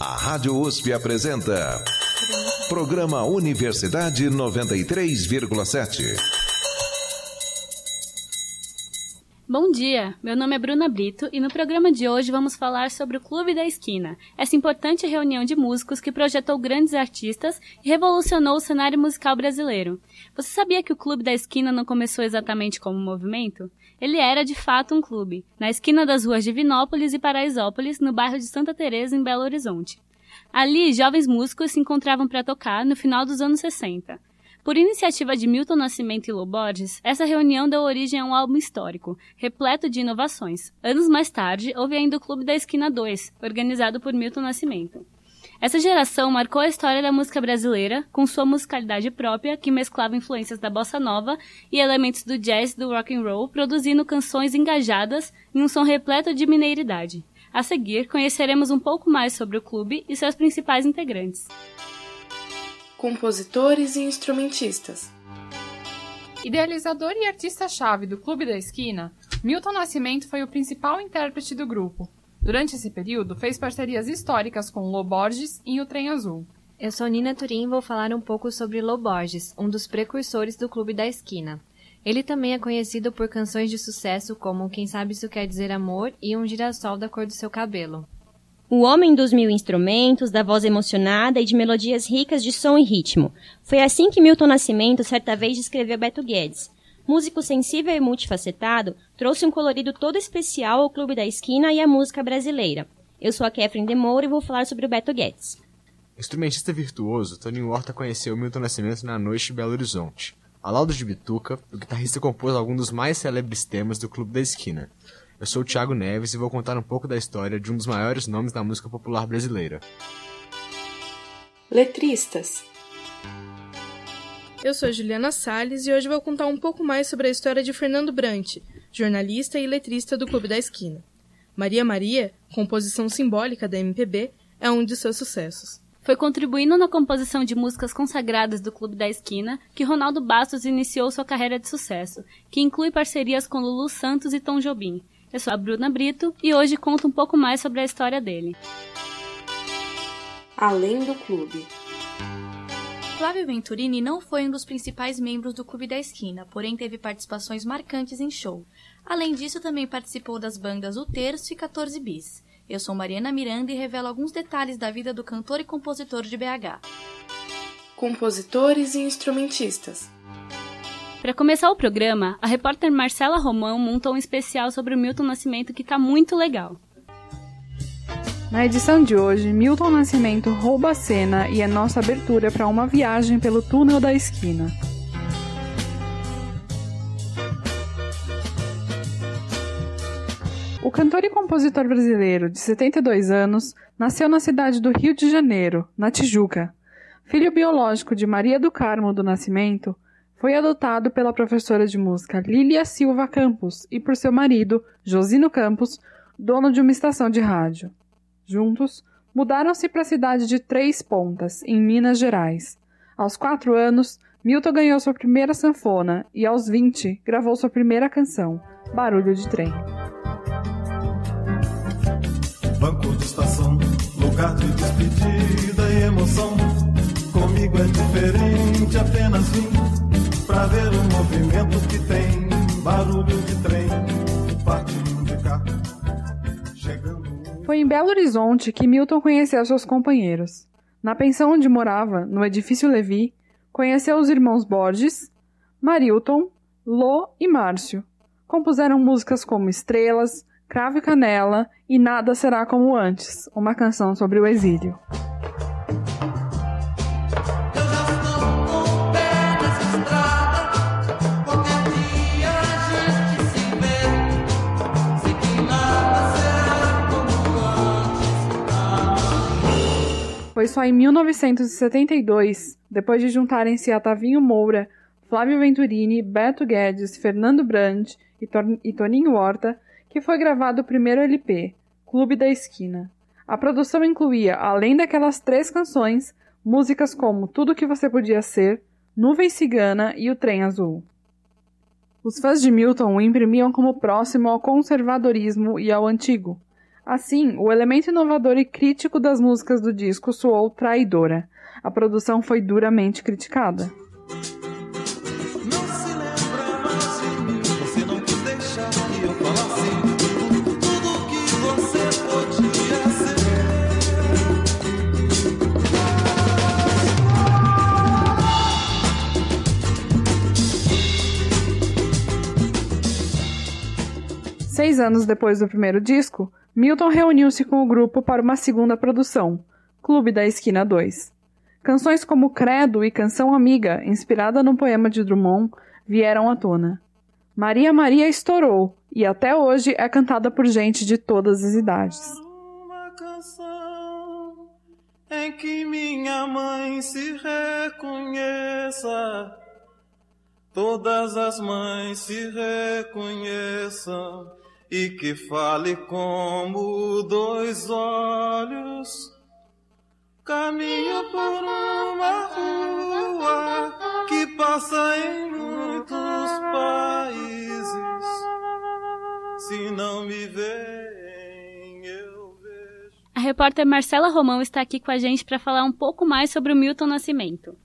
A Rádio USP apresenta. Programa Universidade 93,7. Bom dia, meu nome é Bruna Brito e no programa de hoje vamos falar sobre o Clube da Esquina, essa importante reunião de músicos que projetou grandes artistas e revolucionou o cenário musical brasileiro. Você sabia que o Clube da Esquina não começou exatamente como um movimento? Ele era de fato um clube, na esquina das ruas Divinópolis e Paraisópolis, no bairro de Santa Teresa, em Belo Horizonte. Ali, jovens músicos se encontravam para tocar no final dos anos 60. Por iniciativa de Milton Nascimento e Lô Borges, essa reunião deu origem a um álbum histórico, repleto de inovações. Anos mais tarde, houve ainda o Clube da Esquina 2, organizado por Milton Nascimento. Essa geração marcou a história da música brasileira, com sua musicalidade própria, que mesclava influências da bossa nova e elementos do jazz e do rock and roll, produzindo canções engajadas em um som repleto de mineiridade. A seguir, conheceremos um pouco mais sobre o clube e seus principais integrantes. Compositores e instrumentistas. Idealizador e artista-chave do Clube da Esquina, Milton Nascimento foi o principal intérprete do grupo, Durante esse período, fez parcerias históricas com Lô Borges e o Trem Azul. Eu sou Nina Turim e vou falar um pouco sobre Lô Borges, um dos precursores do Clube da Esquina. Ele também é conhecido por canções de sucesso como Quem Sabe Isso Quer Dizer Amor e Um Girassol da Cor do Seu Cabelo. O homem dos mil instrumentos, da voz emocionada e de melodias ricas de som e ritmo. Foi assim que Milton Nascimento certa vez descreveu Beto Guedes, músico sensível e multifacetado, trouxe um colorido todo especial ao Clube da Esquina e à música brasileira. Eu sou a Catherine de Moura e vou falar sobre o Beto Guedes. Instrumentista virtuoso, Toninho Horta conheceu Milton Nascimento na noite de Belo Horizonte. A laudo de Bituca, o guitarrista compôs alguns dos mais célebres temas do Clube da Esquina. Eu sou o Thiago Neves e vou contar um pouco da história de um dos maiores nomes da música popular brasileira. Letristas eu sou Juliana Salles e hoje vou contar um pouco mais sobre a história de Fernando Brant, jornalista e letrista do Clube da Esquina. Maria Maria, composição simbólica da MPB, é um de seus sucessos. Foi contribuindo na composição de músicas consagradas do Clube da Esquina que Ronaldo Bastos iniciou sua carreira de sucesso, que inclui parcerias com Lulu Santos e Tom Jobim. Eu sou a Bruna Brito e hoje conto um pouco mais sobre a história dele. Além do clube. Flávio Venturini não foi um dos principais membros do Clube da Esquina, porém teve participações marcantes em show. Além disso, também participou das bandas O Terço e 14 Bis. Eu sou Mariana Miranda e revelo alguns detalhes da vida do cantor e compositor de BH. Compositores e instrumentistas. Para começar o programa, a repórter Marcela Romão montou um especial sobre o Milton Nascimento que está muito legal. Na edição de hoje, Milton Nascimento rouba a cena e é nossa abertura para uma viagem pelo túnel da esquina. O cantor e compositor brasileiro, de 72 anos, nasceu na cidade do Rio de Janeiro, na Tijuca. Filho biológico de Maria do Carmo do Nascimento, foi adotado pela professora de música Lília Silva Campos e por seu marido, Josino Campos, dono de uma estação de rádio. Juntos, mudaram-se para a cidade de Três Pontas, em Minas Gerais. Aos quatro anos, Milton ganhou sua primeira sanfona e, aos vinte, gravou sua primeira canção, Barulho de Trem. Banco de estação, lugar de despedida e emoção. Comigo é diferente, apenas vim pra ver o movimento que tem. Barulho de trem, partindo de carro. Foi em Belo Horizonte que Milton conheceu seus companheiros. Na pensão onde morava, no edifício Levi, conheceu os irmãos Borges, Marilton, Lô e Márcio. Compuseram músicas como Estrelas, Cravo e Canela e Nada Será Como Antes, uma canção sobre o exílio. Só em 1972, depois de juntarem-se a Tavinho Moura, Flávio Venturini, Beto Guedes, Fernando Brandt e, e Toninho Horta, que foi gravado o primeiro LP, Clube da Esquina. A produção incluía, além daquelas três canções, músicas como Tudo que Você Podia Ser, Nuvem Cigana e O Trem Azul. Os fãs de Milton o imprimiam como próximo ao conservadorismo e ao antigo. Assim, o elemento inovador e crítico das músicas do disco soou traidora. A produção foi duramente criticada. Seis anos depois do primeiro disco, Milton reuniu-se com o grupo para uma segunda produção, Clube da Esquina 2. Canções como Credo e Canção Amiga, inspirada no poema de Drummond, vieram à tona. Maria Maria estourou e até hoje é cantada por gente de todas as idades. Uma canção em que minha mãe se reconheça, todas as mães se reconheçam e que fale como dois olhos. Caminho por uma rua que passa em muitos países. Se não me veem, eu vejo. A repórter Marcela Romão está aqui com a gente para falar um pouco mais sobre o Milton Nascimento.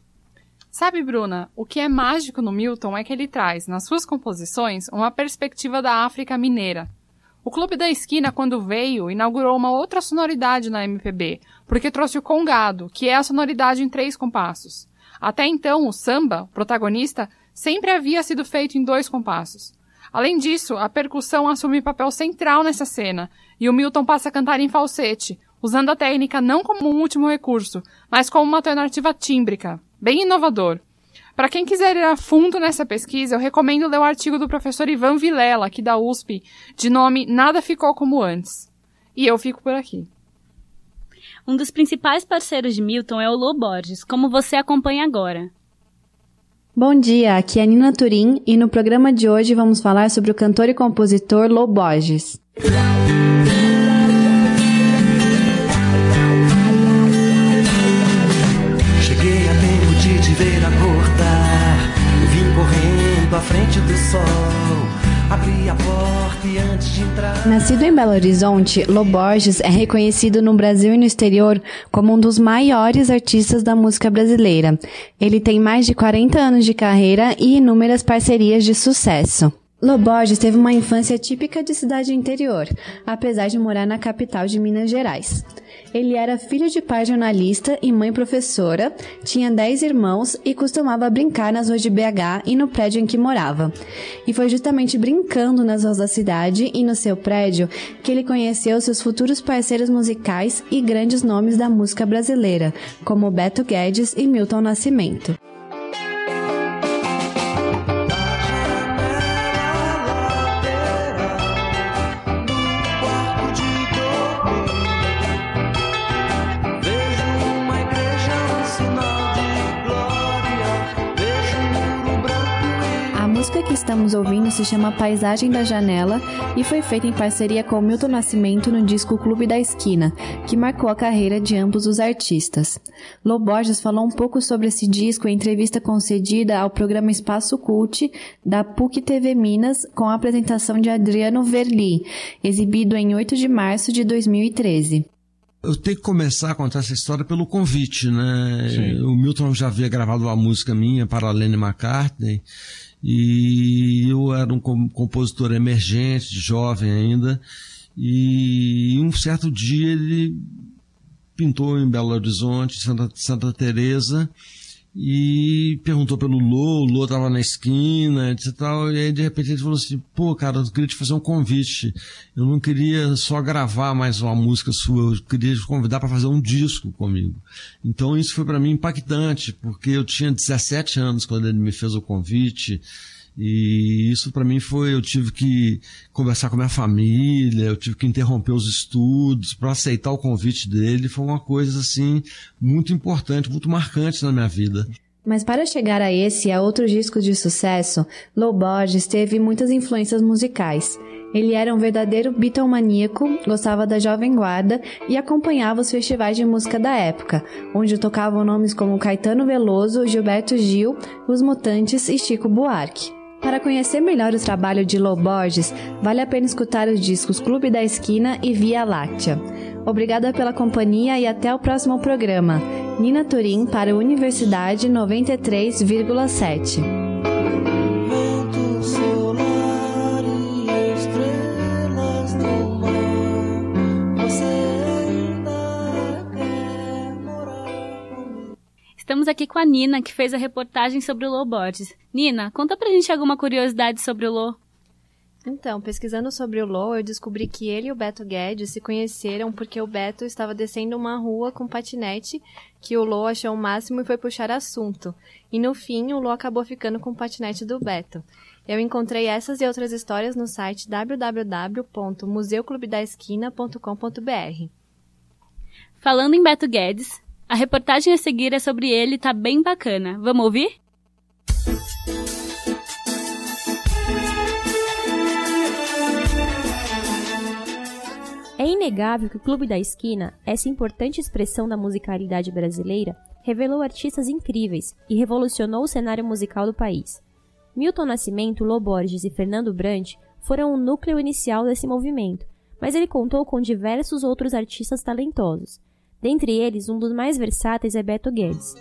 Sabe, Bruna, o que é mágico no Milton é que ele traz, nas suas composições, uma perspectiva da África mineira. O Clube da Esquina, quando veio, inaugurou uma outra sonoridade na MPB, porque trouxe o congado, que é a sonoridade em três compassos. Até então, o samba, protagonista, sempre havia sido feito em dois compassos. Além disso, a percussão assume papel central nessa cena, e o Milton passa a cantar em falsete, usando a técnica não como um último recurso, mas como uma alternativa tímbrica bem inovador. Para quem quiser ir a fundo nessa pesquisa, eu recomendo ler o artigo do professor Ivan Vilela, aqui da USP, de nome Nada Ficou Como Antes. E eu fico por aqui. Um dos principais parceiros de Milton é o Lô Borges, como você acompanha agora. Bom dia, aqui é Nina Turim e no programa de hoje vamos falar sobre o cantor e compositor Lô Borges. Nascido em Belo Horizonte, Lô Borges é reconhecido no Brasil e no exterior como um dos maiores artistas da música brasileira. Ele tem mais de 40 anos de carreira e inúmeras parcerias de sucesso. Lô Borges teve uma infância típica de cidade interior, apesar de morar na capital de Minas Gerais. Ele era filho de pai jornalista e mãe professora, tinha 10 irmãos e costumava brincar nas ruas de BH e no prédio em que morava. E foi justamente brincando nas ruas da cidade e no seu prédio que ele conheceu seus futuros parceiros musicais e grandes nomes da música brasileira, como Beto Guedes e Milton Nascimento. Estamos ouvindo se chama Paisagem da Janela e foi feita em parceria com Milton Nascimento no disco Clube da Esquina, que marcou a carreira de ambos os artistas. Lô Borges falou um pouco sobre esse disco em entrevista concedida ao programa Espaço Cult da PUC TV Minas com a apresentação de Adriano Verli, exibido em 8 de março de 2013. Eu tenho que começar a contar essa história pelo convite, né? O Milton já havia gravado uma música minha para a Lenny McCartney e eu era um com- compositor emergente, jovem ainda, e um certo dia ele pintou em Belo Horizonte, Santa, Santa Teresa, e perguntou pelo Lô, o Lô tava na esquina, etc e tal, e aí de repente ele falou assim, pô cara, eu queria te fazer um convite, eu não queria só gravar mais uma música sua, eu queria te convidar para fazer um disco comigo. Então isso foi para mim impactante, porque eu tinha 17 anos quando ele me fez o convite, e isso para mim foi, eu tive que conversar com a minha família, eu tive que interromper os estudos para aceitar o convite dele, foi uma coisa assim muito importante, muito marcante na minha vida. Mas para chegar a esse e a outros discos de sucesso, Lô Borges teve muitas influências musicais. Ele era um verdadeiro Beatlemaníaco, gostava da Jovem Guarda e acompanhava os festivais de música da época, onde tocavam nomes como Caetano Veloso, Gilberto Gil, Os Mutantes e Chico Buarque. Para conhecer melhor o trabalho de Lô Borges, vale a pena escutar os discos Clube da Esquina e Via Láctea. Obrigada pela companhia e até o próximo programa. Nina Turim para Universidade 93,7. Estamos aqui com a Nina, que fez a reportagem sobre o Lô Borges. Nina, conta pra gente alguma curiosidade sobre o Lô. Então, pesquisando sobre o Lô, eu descobri que ele e o Beto Guedes se conheceram porque o Beto estava descendo uma rua com patinete que o Lô achou o máximo e foi puxar assunto. E no fim, o Lô acabou ficando com o patinete do Beto. Eu encontrei essas e outras histórias no site www.museuclubedaesquina.com.br. Falando em Beto Guedes, a reportagem a seguir é sobre ele e tá bem bacana. Vamos ouvir? É inegável que o Clube da Esquina, essa importante expressão da musicalidade brasileira, revelou artistas incríveis e revolucionou o cenário musical do país. Milton Nascimento, Lô Borges e Fernando Brant foram o núcleo inicial desse movimento, mas ele contou com diversos outros artistas talentosos. Dentre eles, um dos mais versáteis é Beto Guedes.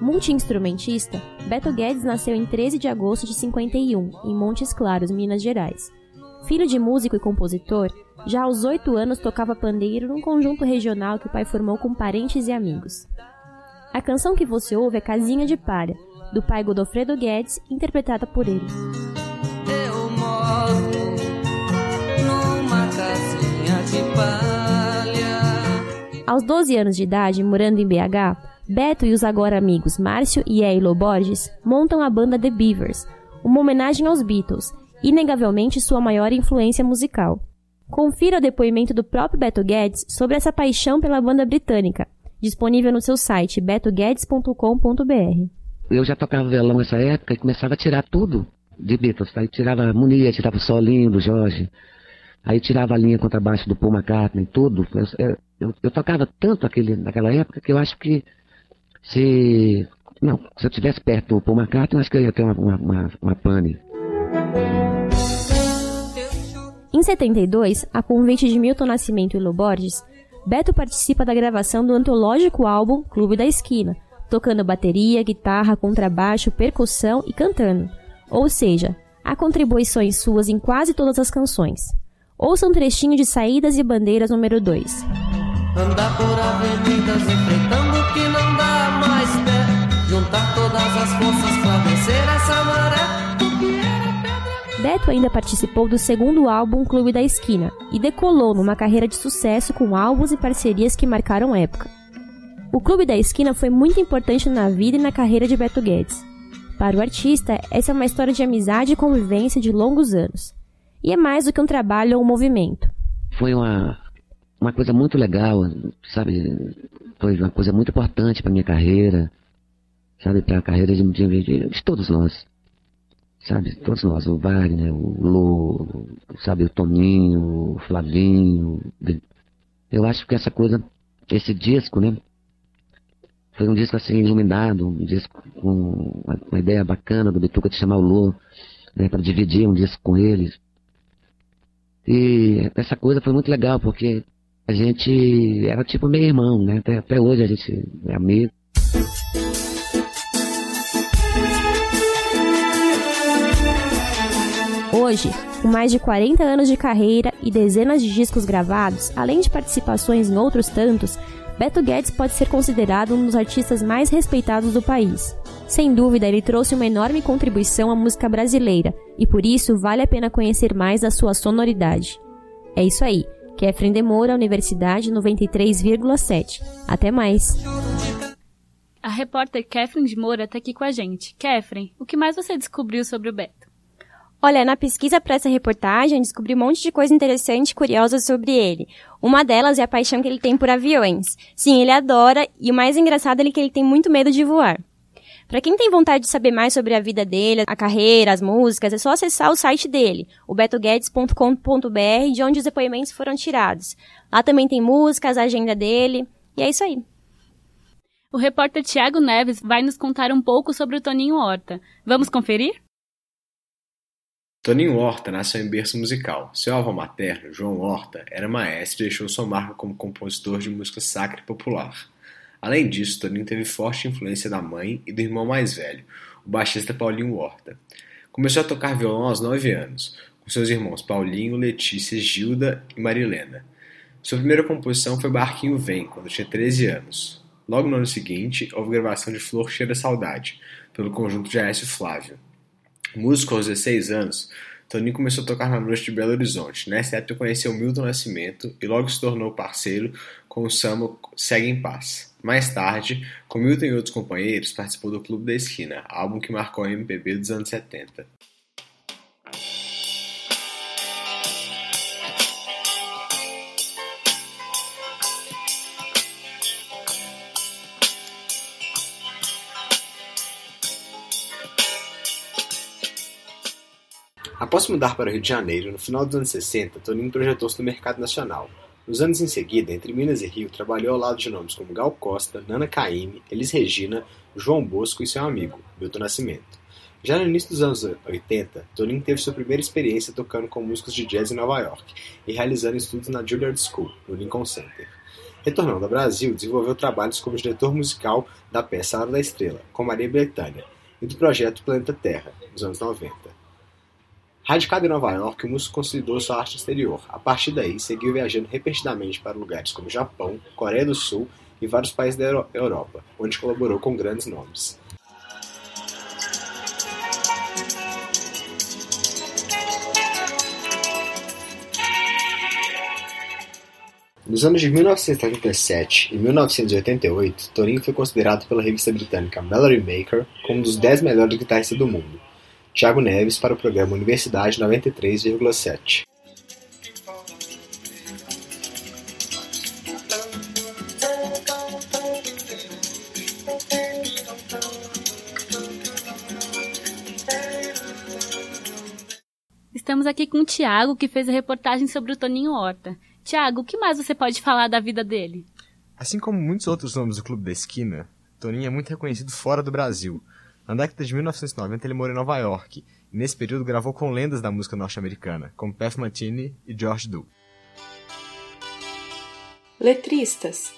Multi-instrumentista, Beto Guedes nasceu em 13 de agosto de 51, em Montes Claros, Minas Gerais. Filho de músico e compositor, já aos oito anos tocava pandeiro num conjunto regional que o pai formou com parentes e amigos. A canção que você ouve é Casinha de Palha, do pai Godofredo Guedes, interpretada por ele. Eu moro numa casinha de palha. Aos 12 anos de idade, morando em BH, Beto e os agora amigos Márcio e Eilo Borges montam a banda The Beavers, uma homenagem aos Beatles, inegavelmente sua maior influência musical. Confira o depoimento do próprio Beto Guedes sobre essa paixão pela banda britânica, disponível no seu site betoguedes.com.br. Eu já tocava violão nessa época e começava a tirar tudo de Beatles. Aí tirava a harmonia, tirava o solinho do Jorge, aí tirava a linha contrabaixo do Paul McCartney, tudo. Eu, eu, eu, tocava tanto aquele, naquela época que eu acho que se... Não, se eu tivesse perto do Paul McCartney, eu acho que eu ia ter uma, uma, uma, uma pane. Em 72, a convite de Milton Nascimento e Lô Borges, Beto participa da gravação do antológico álbum Clube da Esquina, tocando bateria, guitarra, contrabaixo, percussão e cantando. Ou seja, há contribuições suas em quase todas as canções. Ouça um trechinho de Saídas e Bandeiras número 2. Andar por avenidas enfrentando o que não dá mais pé, juntar todas as forças pra vencer essa maré. Beto ainda participou do segundo álbum Clube da Esquina e decolou numa carreira de sucesso com álbuns e parcerias que marcaram época. O Clube da Esquina foi muito importante na vida e na carreira de Beto Guedes. Para o artista, essa é uma história de amizade e convivência de longos anos. E é mais do que um trabalho ou um movimento. Foi uma, uma coisa muito legal, sabe? Foi uma coisa muito importante para minha carreira, sabe? Para a carreira de, de, de todos nós sabe? Todos nós, o Wagner, o Lô, sabe, o Toninho, o Flavinho. Eu acho que essa coisa, esse disco, né? Foi um disco assim iluminado, um disco com uma, ideia bacana do Bituca de chamar o Lô, né, para dividir um disco com eles. E essa coisa foi muito legal, porque a gente era tipo meio irmão, né? Até, até hoje a gente é amigo. Hoje, com mais de 40 anos de carreira e dezenas de discos gravados, além de participações em outros tantos, Beto Guedes pode ser considerado um dos artistas mais respeitados do país. Sem dúvida, ele trouxe uma enorme contribuição à música brasileira e por isso vale a pena conhecer mais da sua sonoridade. É isso aí. Kefren de Moura, Universidade 93,7. Até mais! A repórter Kefren de Moura está aqui com a gente. Kefren, o que mais você descobriu sobre o Beto? Olha, na pesquisa para essa reportagem, descobri um monte de coisa interessante e curiosa sobre ele. Uma delas é a paixão que ele tem por aviões. Sim, ele adora, e o mais engraçado é que ele tem muito medo de voar. Para quem tem vontade de saber mais sobre a vida dele, a carreira, as músicas, é só acessar o site dele, o betoguedes.com.br, de onde os depoimentos foram tirados. Lá também tem músicas, a agenda dele, e é isso aí. O repórter Tiago Neves vai nos contar um pouco sobre o Toninho Horta. Vamos conferir? Toninho Horta nasceu em berço musical. Seu avô materno, João Horta, era maestro e deixou sua marca como compositor de música sacra e popular. Além disso, Toninho teve forte influência da mãe e do irmão mais velho, o baixista Paulinho Horta. Começou a tocar violão aos 9 anos, com seus irmãos Paulinho, Letícia, Gilda e Marilena. Sua primeira composição foi Barquinho Vem, quando tinha 13 anos. Logo no ano seguinte, houve gravação de Flor Cheira Saudade, pelo conjunto de Aécio Flávio. Músico aos 16 anos, Toninho começou a tocar na noite de Belo Horizonte. Nessa época conheceu Milton Nascimento e logo se tornou parceiro com o samba Segue em Paz. Mais tarde, com Milton e outros companheiros, participou do Clube da Esquina, álbum que marcou a MPB dos anos 70. Após mudar para o Rio de Janeiro no final dos anos 60, Toninho projetou-se no mercado nacional. Nos anos em seguida, entre Minas e Rio, trabalhou ao lado de nomes como Gal Costa, Nana Caymmi, Elis Regina, João Bosco e seu amigo, Milton Nascimento. Já no início dos anos 80, Toninho teve sua primeira experiência tocando com músicos de jazz em Nova York e realizando estudos na Juilliard School, no Lincoln Center. Retornando ao Brasil, desenvolveu trabalhos como diretor musical da peça Hora da Estrela, com Maria Bethânia, e do projeto Planeta Terra, nos anos 90. Radicado em Nova York, o músico consolidou sua arte exterior. A partir daí, seguiu viajando repetidamente para lugares como Japão, Coreia do Sul e vários países da Europa, onde colaborou com grandes nomes. Nos anos de 1977 e 1988, Toninho foi considerado pela revista britânica Melody Maker como um dos 10 melhores guitarristas do mundo. Tiago Neves para o programa Universidade 93,7. Estamos aqui com o Tiago, que fez a reportagem sobre o Toninho Horta. Tiago, o que mais você pode falar da vida dele? Assim como muitos outros nomes do Clube da Esquina, Toninho é muito reconhecido fora do Brasil. Na década de 1990 ele morou em Nova York, e nesse período gravou com lendas da música norte-americana, como Pat Metheny e George Du. Letristas.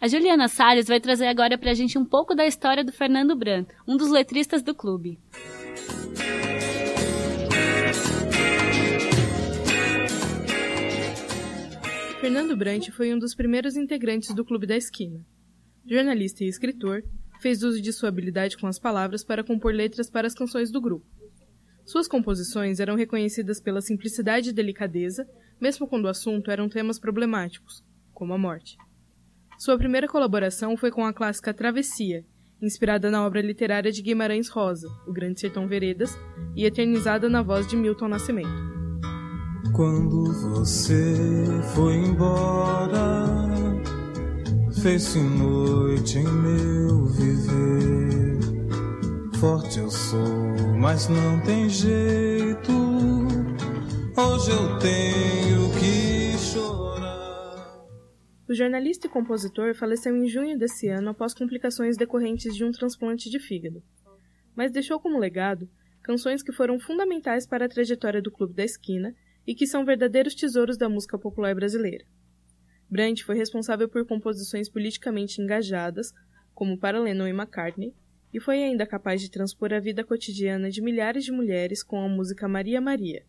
A Juliana Salles vai trazer agora pra gente um pouco da história do Fernando Brandt, um dos letristas do clube. Fernando Brant foi um dos primeiros integrantes do Clube da Esquina. Jornalista e escritor, fez uso de sua habilidade com as palavras para compor letras para as canções do grupo. Suas composições eram reconhecidas pela simplicidade e delicadeza, mesmo quando o assunto eram temas problemáticos, como a morte. Sua primeira colaboração foi com a clássica Travessia, inspirada na obra literária de Guimarães Rosa, O Grande Sertão Veredas, e eternizada na voz de Milton Nascimento. Quando você foi embora, fez-se noite em meu viver. Forte eu sou, mas não tem jeito. Hoje eu tenho que chorar. O jornalista e compositor faleceu em junho desse ano após complicações decorrentes de um transplante de fígado. Mas deixou como legado canções que foram fundamentais para a trajetória do Clube da Esquina e que são verdadeiros tesouros da música popular brasileira. Brandt foi responsável por composições politicamente engajadas, como para Lennon e McCartney, e foi ainda capaz de transpor a vida cotidiana de milhares de mulheres com a música Maria Maria,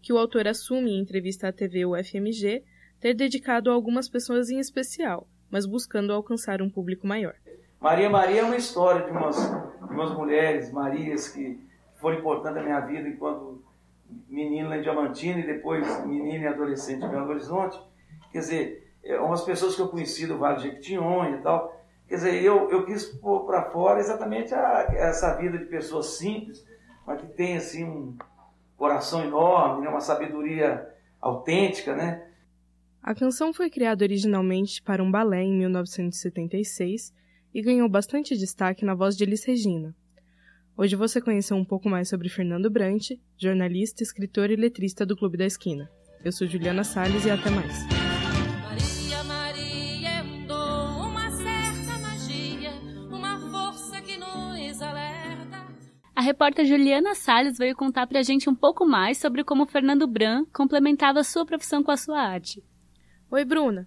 que o autor assume em entrevista à TV UFMG ter dedicado a algumas pessoas em especial, mas buscando alcançar um público maior. Maria Maria é uma história de umas, de umas mulheres, Marias, que foram importantes na minha vida enquanto menina em Diamantina e depois menina e adolescente em Belo Horizonte. Quer dizer, umas pessoas que eu conheci do Vale de Jequitinhonha e tal. Quer dizer, eu, eu quis pôr para fora exatamente a, essa vida de pessoas simples, mas que tem assim um coração enorme, né? uma sabedoria autêntica, né? A canção foi criada originalmente para um balé em 1976 e ganhou bastante destaque na voz de Elis Regina. Hoje você conheceu um pouco mais sobre Fernando Brant, jornalista, escritor e letrista do Clube da Esquina. Eu sou Juliana Salles e até mais. Repórter Juliana Salles veio contar pra gente um pouco mais sobre como Fernando Bran complementava a sua profissão com a sua arte. Oi, Bruna.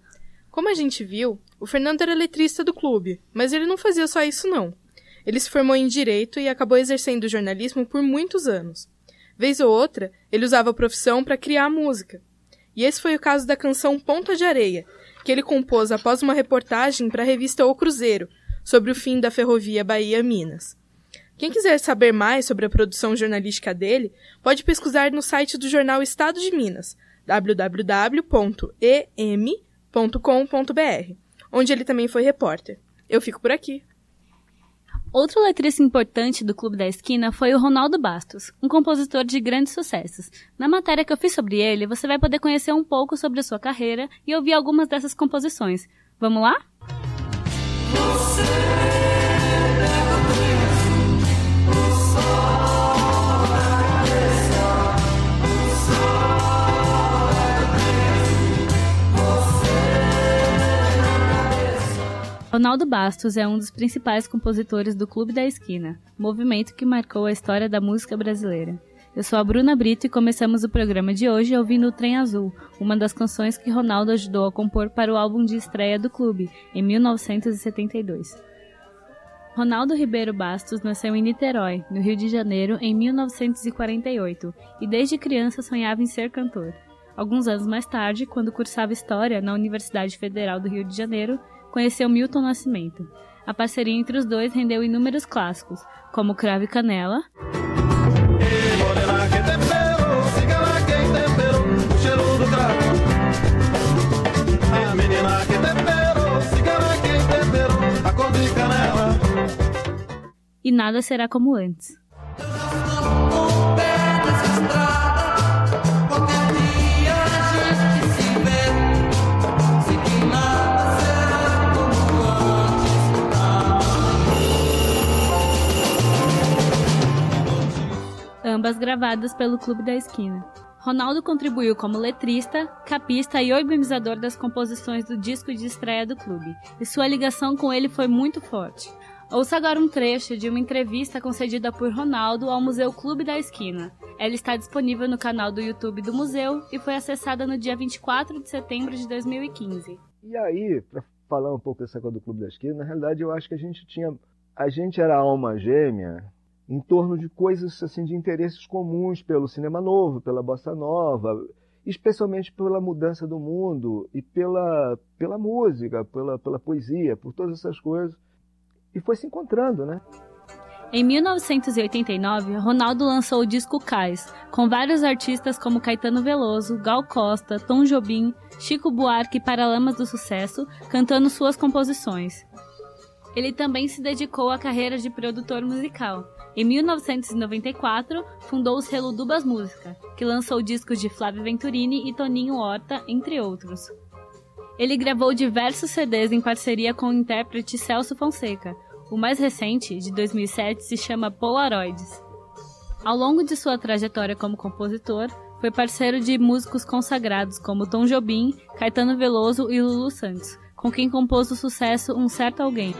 Como a gente viu, o Fernando era letrista do clube, mas ele não fazia só isso não. Ele se formou em direito e acabou exercendo jornalismo por muitos anos. Vez ou outra, ele usava a profissão para criar música. E esse foi o caso da canção Ponta de Areia, que ele compôs após uma reportagem para a revista O Cruzeiro, sobre o fim da ferrovia Bahia-Minas. Quem quiser saber mais sobre a produção jornalística dele, pode pesquisar no site do jornal Estado de Minas, www.em.com.br, onde ele também foi repórter. Eu fico por aqui. Outro letrista importante do Clube da Esquina foi o Ronaldo Bastos, um compositor de grandes sucessos. Na matéria que eu fiz sobre ele, você vai poder conhecer um pouco sobre a sua carreira e ouvir algumas dessas composições. Vamos lá? Você... Ronaldo Bastos é um dos principais compositores do Clube da Esquina, movimento que marcou a história da música brasileira. Eu sou a Bruna Brito e começamos o programa de hoje ouvindo o Trem Azul, uma das canções que Ronaldo ajudou a compor para o álbum de estreia do clube, em 1972. Ronaldo Ribeiro Bastos nasceu em Niterói, no Rio de Janeiro, em 1948, e desde criança sonhava em ser cantor. Alguns anos mais tarde, quando cursava História na Universidade Federal do Rio de Janeiro, conheceu Milton Nascimento. A parceria entre os dois rendeu inúmeros clássicos, como Crave Canela. E nada será como antes. Ambas gravadas pelo Clube da Esquina. Ronaldo contribuiu como letrista, capista e organizador das composições do disco de estreia do clube, e sua ligação com ele foi muito forte. Ouça agora um trecho de uma entrevista concedida por Ronaldo ao Museu Clube da Esquina. Ela está disponível no canal do YouTube do museu e foi acessada no dia 24 de setembro de 2015. E aí, para falar um pouco dessa coisa do Clube da Esquina, na realidade eu acho que a gente tinha. A gente era alma gêmea em torno de coisas assim de interesses comuns pelo cinema novo, pela bossa nova, especialmente pela mudança do mundo e pela, pela música, pela, pela poesia, por todas essas coisas. E foi se encontrando, né? Em 1989, Ronaldo lançou o disco Cais, com vários artistas como Caetano Veloso, Gal Costa, Tom Jobim, Chico Buarque e Paralamas do Sucesso, cantando suas composições. Ele também se dedicou à carreira de produtor musical, em 1994, fundou o selo Dubas Música, que lançou discos de Flávio Venturini e Toninho Horta, entre outros. Ele gravou diversos CDs em parceria com o intérprete Celso Fonseca. O mais recente, de 2007, se chama Polaroids. Ao longo de sua trajetória como compositor, foi parceiro de músicos consagrados como Tom Jobim, Caetano Veloso e Lulu Santos, com quem compôs o sucesso Um Certo Alguém.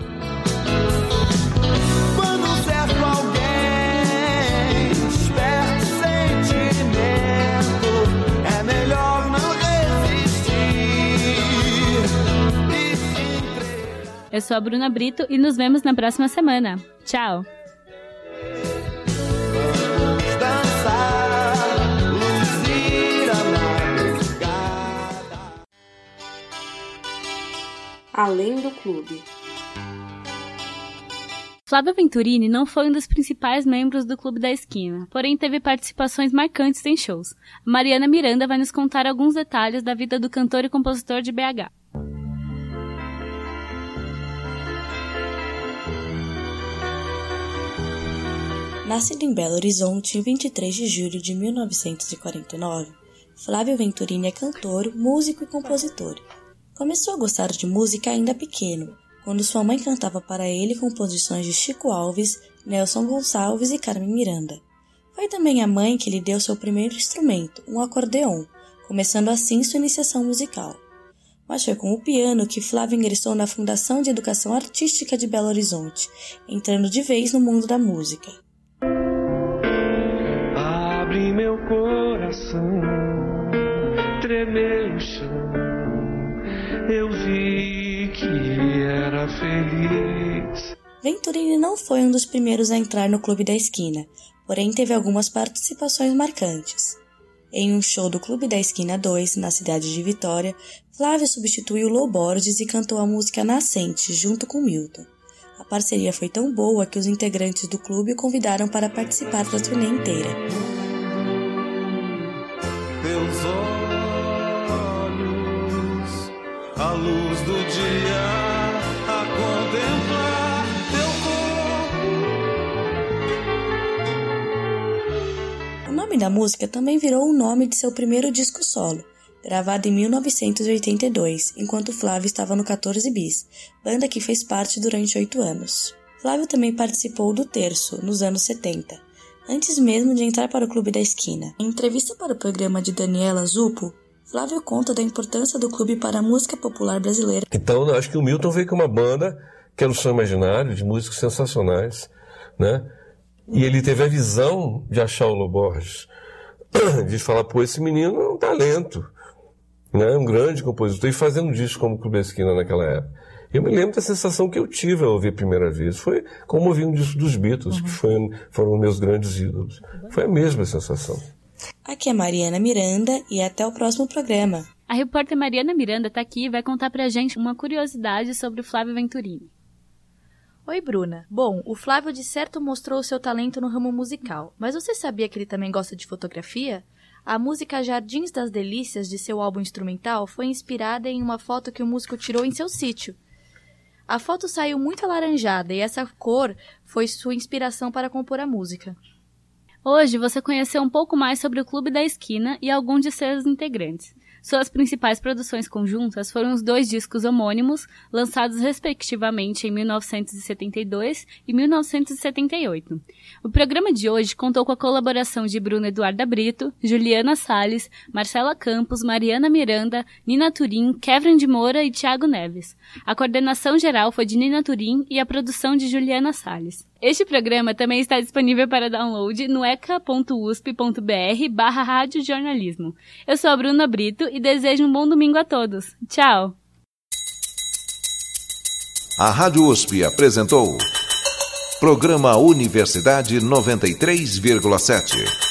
Eu sou a Bruna Brito e nos vemos na próxima semana. Tchau! Além do clube. Flávio Venturini não foi um dos principais membros do Clube da Esquina, porém teve participações marcantes em shows. Mariana Miranda vai nos contar alguns detalhes da vida do cantor e compositor de BH. Nascido em Belo Horizonte em 23 de julho de 1949, Flávio Venturini é cantor, músico e compositor. Começou a gostar de música ainda pequeno, quando sua mãe cantava para ele composições de Chico Alves, Nelson Gonçalves e Carmen Miranda. Foi também a mãe que lhe deu seu primeiro instrumento, um acordeon, começando assim sua iniciação musical. Mas foi com o piano que Flávio ingressou na Fundação de Educação Artística de Belo Horizonte, entrando de vez no mundo da música. Abre meu coração, tremei o chão. Eu vi que era feliz. Venturini não foi um dos primeiros a entrar no Clube da Esquina, porém teve algumas participações marcantes. Em um show do Clube da Esquina 2, na cidade de Vitória, Flávio substituiu Lô Borges e cantou a música Nascente, junto com Milton. A parceria foi tão boa que os integrantes do clube o convidaram para participar da turnê inteira. Da música também virou o nome de seu primeiro disco solo, gravado em 1982, enquanto Flávio estava no 14 Bis, banda que fez parte durante oito anos. Flávio também participou do Terço, nos anos 70, antes mesmo de entrar para o Clube da Esquina. Em entrevista para o programa de Daniela Zupo, Flávio conta da importância do clube para a música popular brasileira. Então, acho que o Milton veio com uma banda que era o Som Imaginário, de músicos sensacionais, né? E ele teve a visão de achar o Loborges, de falar, pô, esse menino é um talento, né? Um grande compositor, e fazendo um disco como Esquina naquela época. Eu me lembro da sensação que eu tive ao ouvir a primeira vez. Foi como ouvir um disco dos Beatles, que foi, foram meus grandes ídolos. Foi a mesma sensação. Aqui é Mariana Miranda e até o próximo programa. A repórter Mariana Miranda está aqui e vai contar pra gente uma curiosidade sobre o Flávio Venturini. Oi, Bruna. Bom, o Flávio de certo mostrou seu talento no ramo musical, mas você sabia que ele também gosta de fotografia? A música Jardins das Delícias de seu álbum instrumental foi inspirada em uma foto que o músico tirou em seu sítio. A foto saiu muito alaranjada e essa cor foi sua inspiração para compor a música. Hoje você conheceu um pouco mais sobre o Clube da Esquina e alguns de seus integrantes. Suas principais produções conjuntas foram os dois discos homônimos, lançados respectivamente em 1972 e 1978. O programa de hoje contou com a colaboração de Bruna Eduarda Brito, Juliana Salles, Marcela Campos, Mariana Miranda, Nina Turim, Kevin de Moura e Tiago Neves. A coordenação geral foi de Nina Turim e a produção de Juliana Salles. Este programa também está disponível para download no eca.usp.br barra Rádio Jornalismo. Eu sou a Bruna Brito e desejo um bom domingo a todos. Tchau! A Rádio USP apresentou Programa Universidade 93,7.